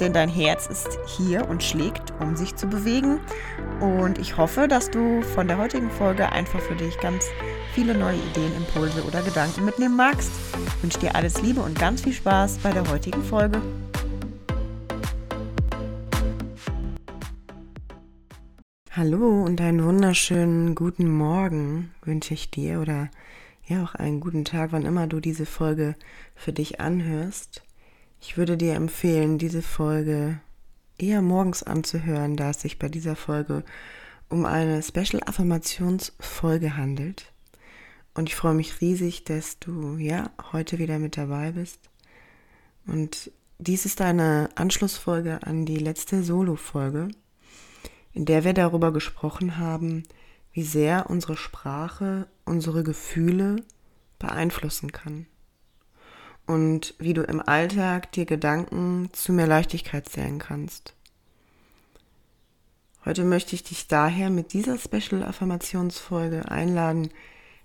denn dein Herz ist hier und schlägt, um sich zu bewegen. Und ich hoffe, dass du von der heutigen Folge einfach für dich ganz viele neue Ideen, Impulse oder Gedanken mitnehmen magst. Ich wünsche dir alles Liebe und ganz viel Spaß bei der heutigen Folge. Hallo und einen wunderschönen guten Morgen wünsche ich dir oder ja auch einen guten Tag, wann immer du diese Folge für dich anhörst. Ich würde dir empfehlen, diese Folge eher morgens anzuhören, da es sich bei dieser Folge um eine Special Affirmationsfolge handelt. Und ich freue mich riesig, dass du ja heute wieder mit dabei bist. Und dies ist eine Anschlussfolge an die letzte Solo-Folge, in der wir darüber gesprochen haben, wie sehr unsere Sprache unsere Gefühle beeinflussen kann und wie du im Alltag dir Gedanken zu mehr Leichtigkeit zählen kannst. Heute möchte ich dich daher mit dieser Special Affirmationsfolge einladen,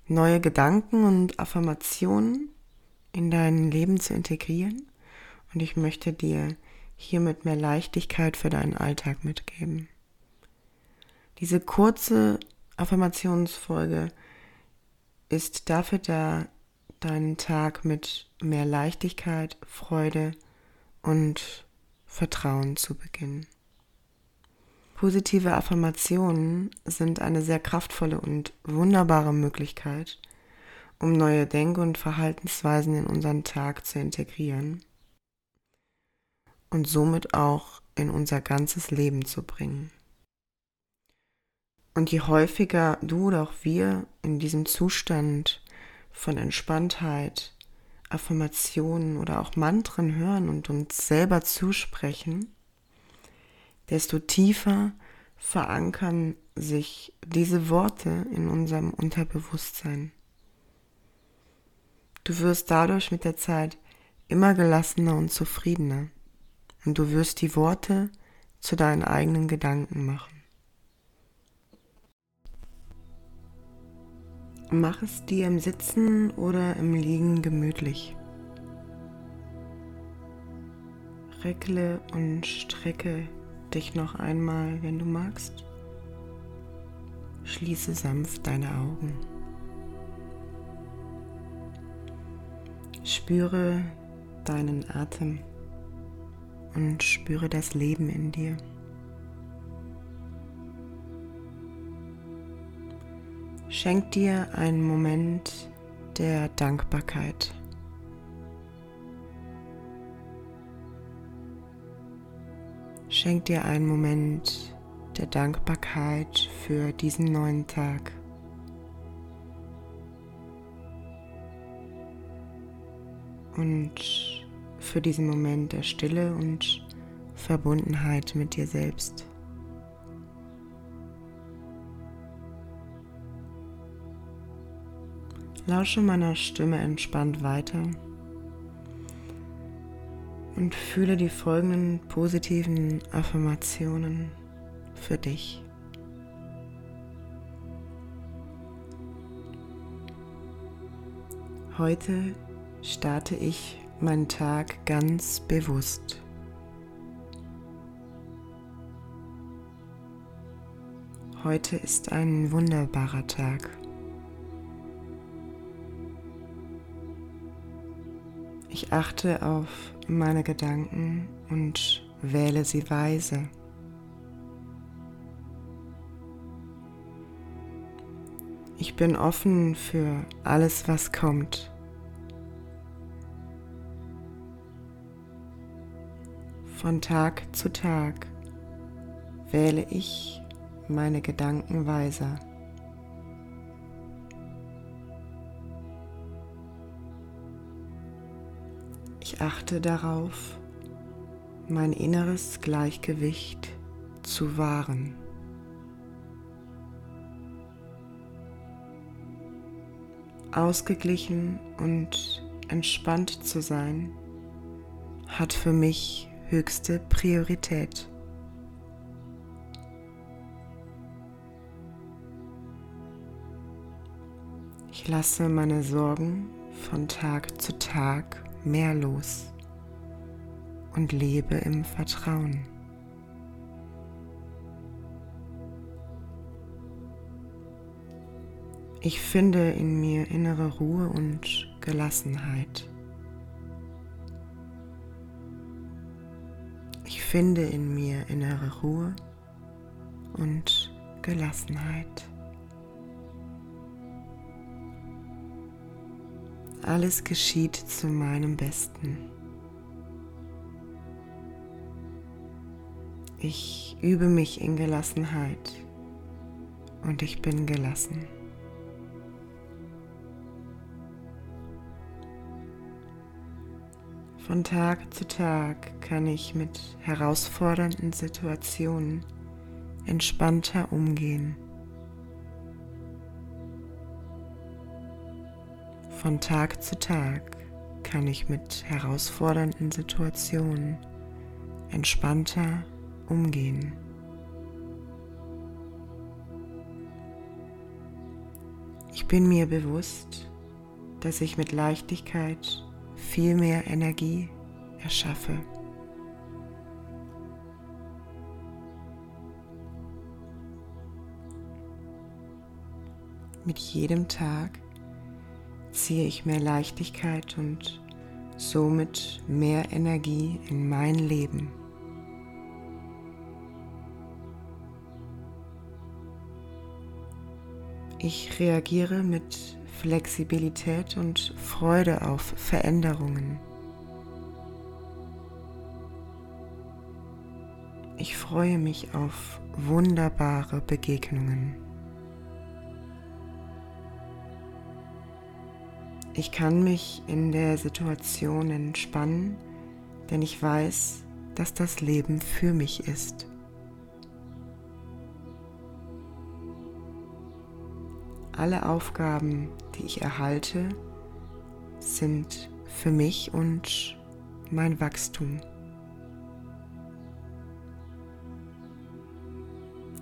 neue Gedanken und Affirmationen in dein Leben zu integrieren und ich möchte dir hiermit mehr Leichtigkeit für deinen Alltag mitgeben. Diese kurze Affirmationsfolge ist dafür da, deinen Tag mit mehr Leichtigkeit, Freude und Vertrauen zu beginnen. Positive Affirmationen sind eine sehr kraftvolle und wunderbare Möglichkeit, um neue Denk- und Verhaltensweisen in unseren Tag zu integrieren und somit auch in unser ganzes Leben zu bringen. Und je häufiger du oder auch wir in diesem Zustand von Entspanntheit, Affirmationen oder auch Mantren hören und uns selber zusprechen, desto tiefer verankern sich diese Worte in unserem Unterbewusstsein. Du wirst dadurch mit der Zeit immer gelassener und zufriedener und du wirst die Worte zu deinen eigenen Gedanken machen. Mach es dir im Sitzen oder im Liegen gemütlich. Reckle und strecke dich noch einmal, wenn du magst. Schließe sanft deine Augen. Spüre deinen Atem und spüre das Leben in dir. Schenk dir einen Moment der Dankbarkeit. Schenk dir einen Moment der Dankbarkeit für diesen neuen Tag. Und für diesen Moment der Stille und Verbundenheit mit dir selbst. Lausche meiner Stimme entspannt weiter und fühle die folgenden positiven Affirmationen für dich. Heute starte ich meinen Tag ganz bewusst. Heute ist ein wunderbarer Tag. Ich achte auf meine Gedanken und wähle sie weise. Ich bin offen für alles, was kommt. Von Tag zu Tag wähle ich meine Gedanken weiser. Achte darauf, mein inneres Gleichgewicht zu wahren. ausgeglichen und entspannt zu sein, hat für mich höchste Priorität. Ich lasse meine Sorgen von Tag zu Tag mehr los und lebe im Vertrauen. Ich finde in mir innere Ruhe und Gelassenheit. Ich finde in mir innere Ruhe und Gelassenheit. Alles geschieht zu meinem Besten. Ich übe mich in Gelassenheit und ich bin gelassen. Von Tag zu Tag kann ich mit herausfordernden Situationen entspannter umgehen. Von Tag zu Tag kann ich mit herausfordernden Situationen entspannter umgehen. Ich bin mir bewusst, dass ich mit Leichtigkeit viel mehr Energie erschaffe. Mit jedem Tag ziehe ich mehr Leichtigkeit und somit mehr Energie in mein Leben. Ich reagiere mit Flexibilität und Freude auf Veränderungen. Ich freue mich auf wunderbare Begegnungen. Ich kann mich in der Situation entspannen, denn ich weiß, dass das Leben für mich ist. Alle Aufgaben, die ich erhalte, sind für mich und mein Wachstum.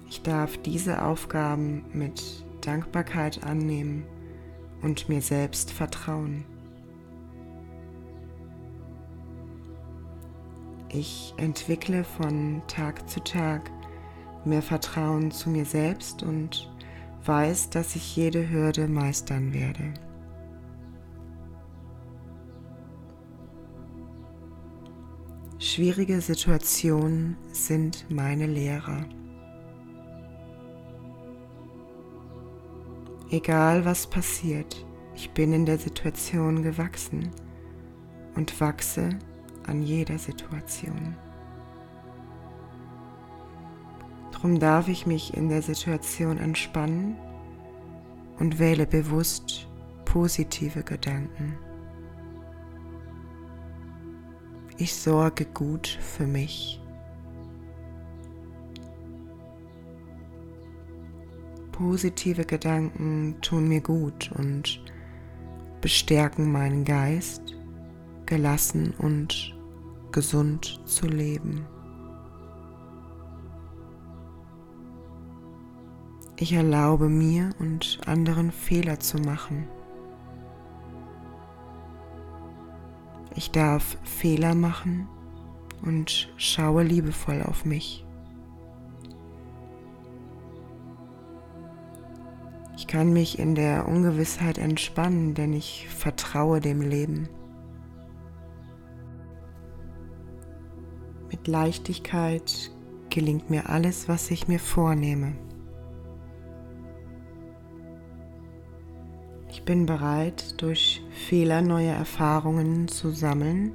Ich darf diese Aufgaben mit Dankbarkeit annehmen und mir selbst vertrauen. Ich entwickle von Tag zu Tag mehr Vertrauen zu mir selbst und weiß, dass ich jede Hürde meistern werde. Schwierige Situationen sind meine Lehrer. Egal was passiert, ich bin in der Situation gewachsen und wachse an jeder Situation. Darum darf ich mich in der Situation entspannen und wähle bewusst positive Gedanken. Ich sorge gut für mich. Positive Gedanken tun mir gut und bestärken meinen Geist, gelassen und gesund zu leben. Ich erlaube mir und anderen Fehler zu machen. Ich darf Fehler machen und schaue liebevoll auf mich. Kann mich in der Ungewissheit entspannen, denn ich vertraue dem Leben. Mit Leichtigkeit gelingt mir alles, was ich mir vornehme. Ich bin bereit, durch Fehler neue Erfahrungen zu sammeln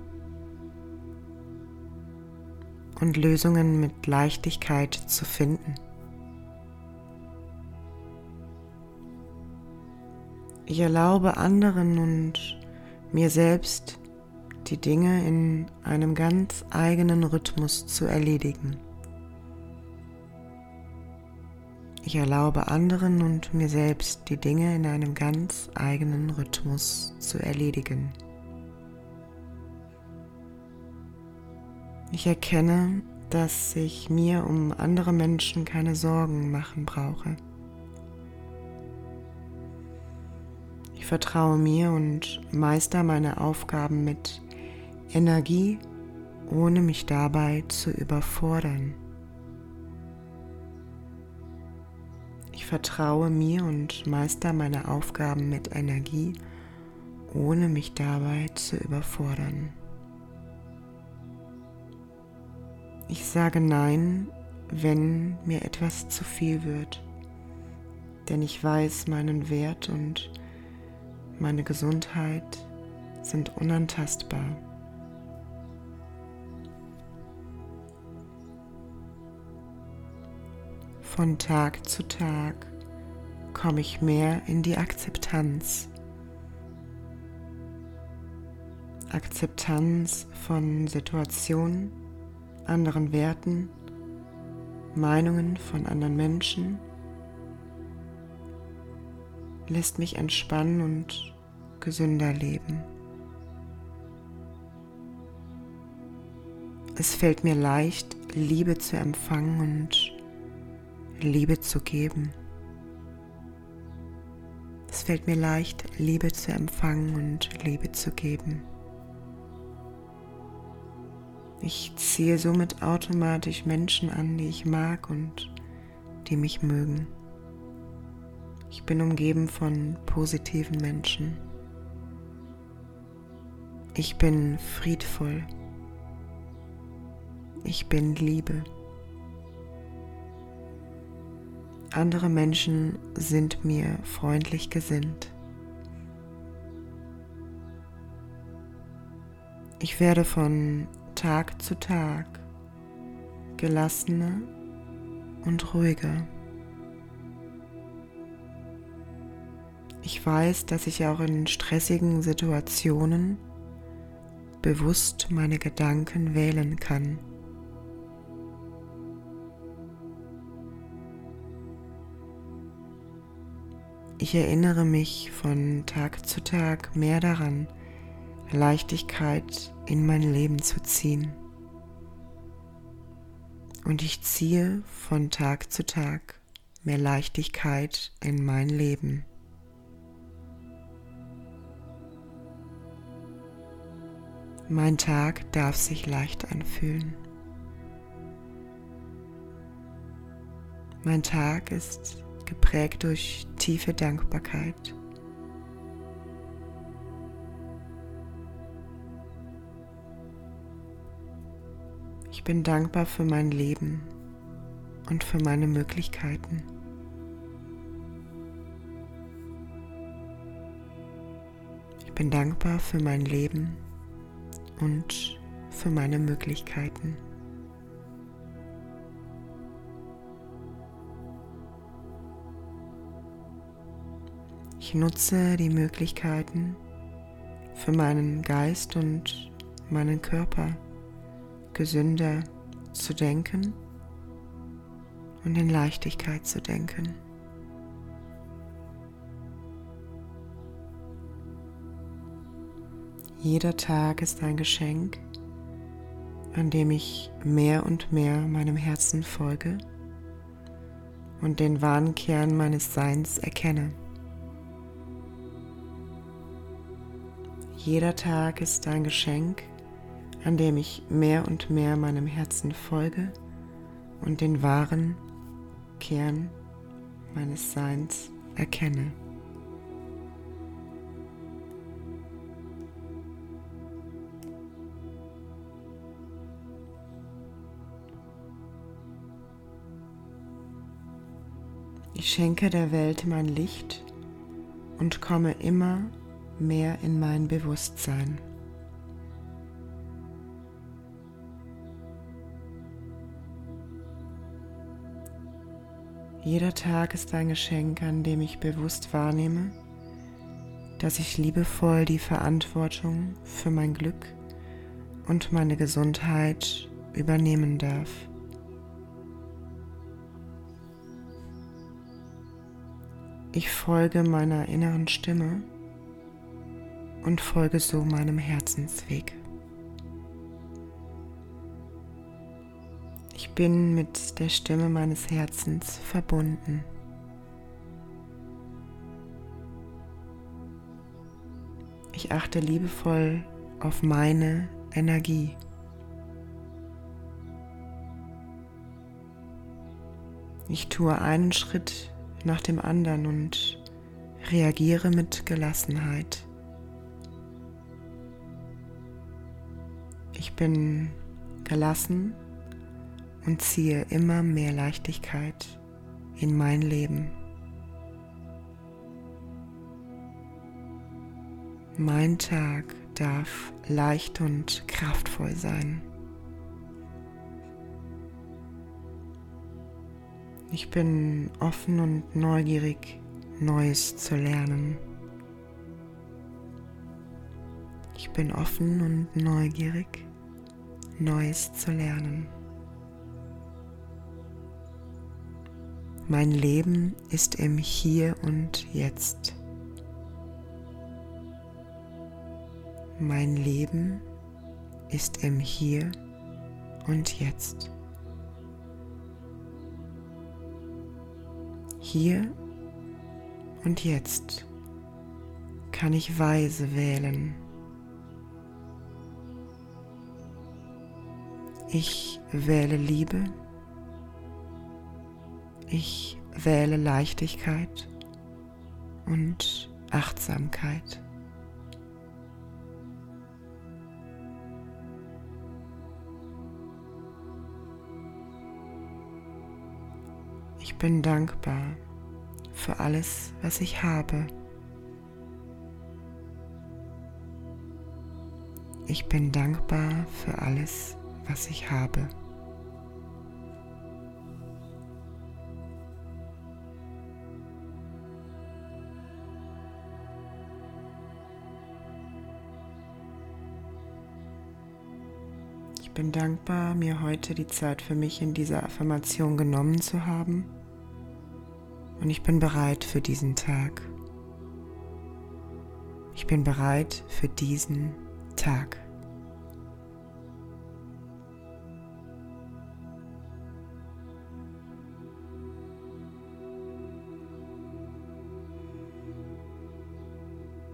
und Lösungen mit Leichtigkeit zu finden. Ich erlaube anderen und mir selbst, die Dinge in einem ganz eigenen Rhythmus zu erledigen. Ich erlaube anderen und mir selbst die Dinge in einem ganz eigenen Rhythmus zu erledigen. Ich erkenne, dass ich mir um andere Menschen keine Sorgen machen brauche. Vertraue mir und meister meine Aufgaben mit Energie, ohne mich dabei zu überfordern. Ich vertraue mir und meister meine Aufgaben mit Energie, ohne mich dabei zu überfordern. Ich sage Nein, wenn mir etwas zu viel wird, denn ich weiß meinen Wert und meine Gesundheit sind unantastbar. Von Tag zu Tag komme ich mehr in die Akzeptanz. Akzeptanz von Situationen, anderen Werten, Meinungen von anderen Menschen lässt mich entspannen und gesünder leben. Es fällt mir leicht, Liebe zu empfangen und Liebe zu geben. Es fällt mir leicht, Liebe zu empfangen und Liebe zu geben. Ich ziehe somit automatisch Menschen an, die ich mag und die mich mögen. Ich bin umgeben von positiven Menschen. Ich bin friedvoll. Ich bin Liebe. Andere Menschen sind mir freundlich gesinnt. Ich werde von Tag zu Tag gelassener und ruhiger. Ich weiß, dass ich auch in stressigen Situationen bewusst meine Gedanken wählen kann. Ich erinnere mich von Tag zu Tag mehr daran, Leichtigkeit in mein Leben zu ziehen. Und ich ziehe von Tag zu Tag mehr Leichtigkeit in mein Leben. Mein Tag darf sich leicht anfühlen. Mein Tag ist geprägt durch tiefe Dankbarkeit. Ich bin dankbar für mein Leben und für meine Möglichkeiten. Ich bin dankbar für mein Leben und für meine Möglichkeiten. Ich nutze die Möglichkeiten für meinen Geist und meinen Körper gesünder zu denken und in Leichtigkeit zu denken. Jeder Tag ist ein Geschenk, an dem ich mehr und mehr meinem Herzen folge und den wahren Kern meines Seins erkenne. Jeder Tag ist ein Geschenk, an dem ich mehr und mehr meinem Herzen folge und den wahren Kern meines Seins erkenne. Schenke der Welt mein Licht und komme immer mehr in mein Bewusstsein. Jeder Tag ist ein Geschenk, an dem ich bewusst wahrnehme, dass ich liebevoll die Verantwortung für mein Glück und meine Gesundheit übernehmen darf. Ich folge meiner inneren Stimme und folge so meinem Herzensweg. Ich bin mit der Stimme meines Herzens verbunden. Ich achte liebevoll auf meine Energie. Ich tue einen Schritt nach dem anderen und reagiere mit Gelassenheit. Ich bin gelassen und ziehe immer mehr Leichtigkeit in mein Leben. Mein Tag darf leicht und kraftvoll sein. Ich bin offen und neugierig, Neues zu lernen. Ich bin offen und neugierig, Neues zu lernen. Mein Leben ist im Hier und Jetzt. Mein Leben ist im Hier und Jetzt. Hier und jetzt kann ich weise wählen. Ich wähle Liebe ich wähle Leichtigkeit und Achtsamkeit. Ich bin dankbar für alles, was ich habe. Ich bin dankbar für alles, was ich habe. bin dankbar, mir heute die Zeit für mich in dieser Affirmation genommen zu haben. Und ich bin bereit für diesen Tag. Ich bin bereit für diesen Tag.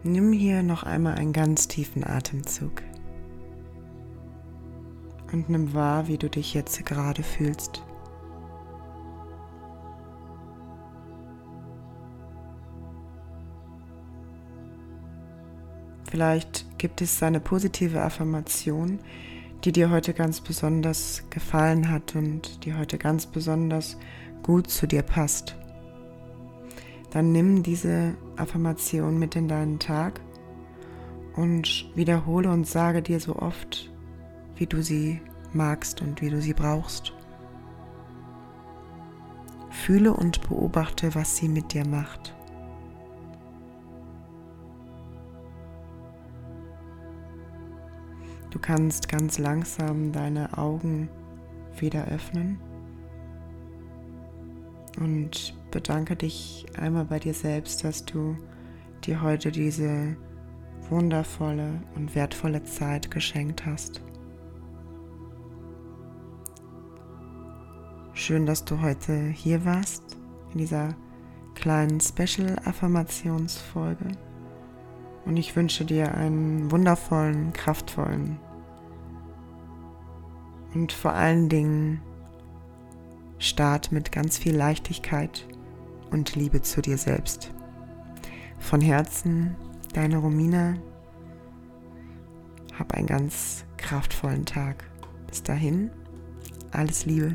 Nimm hier noch einmal einen ganz tiefen Atemzug und nimm wahr, wie du dich jetzt gerade fühlst. Vielleicht gibt es eine positive Affirmation, die dir heute ganz besonders gefallen hat und die heute ganz besonders gut zu dir passt. Dann nimm diese Affirmation mit in deinen Tag und wiederhole und sage dir so oft, wie du sie magst und wie du sie brauchst. Fühle und beobachte, was sie mit dir macht. Du kannst ganz langsam deine Augen wieder öffnen und bedanke dich einmal bei dir selbst, dass du dir heute diese wundervolle und wertvolle Zeit geschenkt hast. Schön, dass du heute hier warst in dieser kleinen Special-Affirmationsfolge. Und ich wünsche dir einen wundervollen, kraftvollen und vor allen Dingen Start mit ganz viel Leichtigkeit und Liebe zu dir selbst. Von Herzen, deine Romina. Hab einen ganz kraftvollen Tag. Bis dahin, alles Liebe.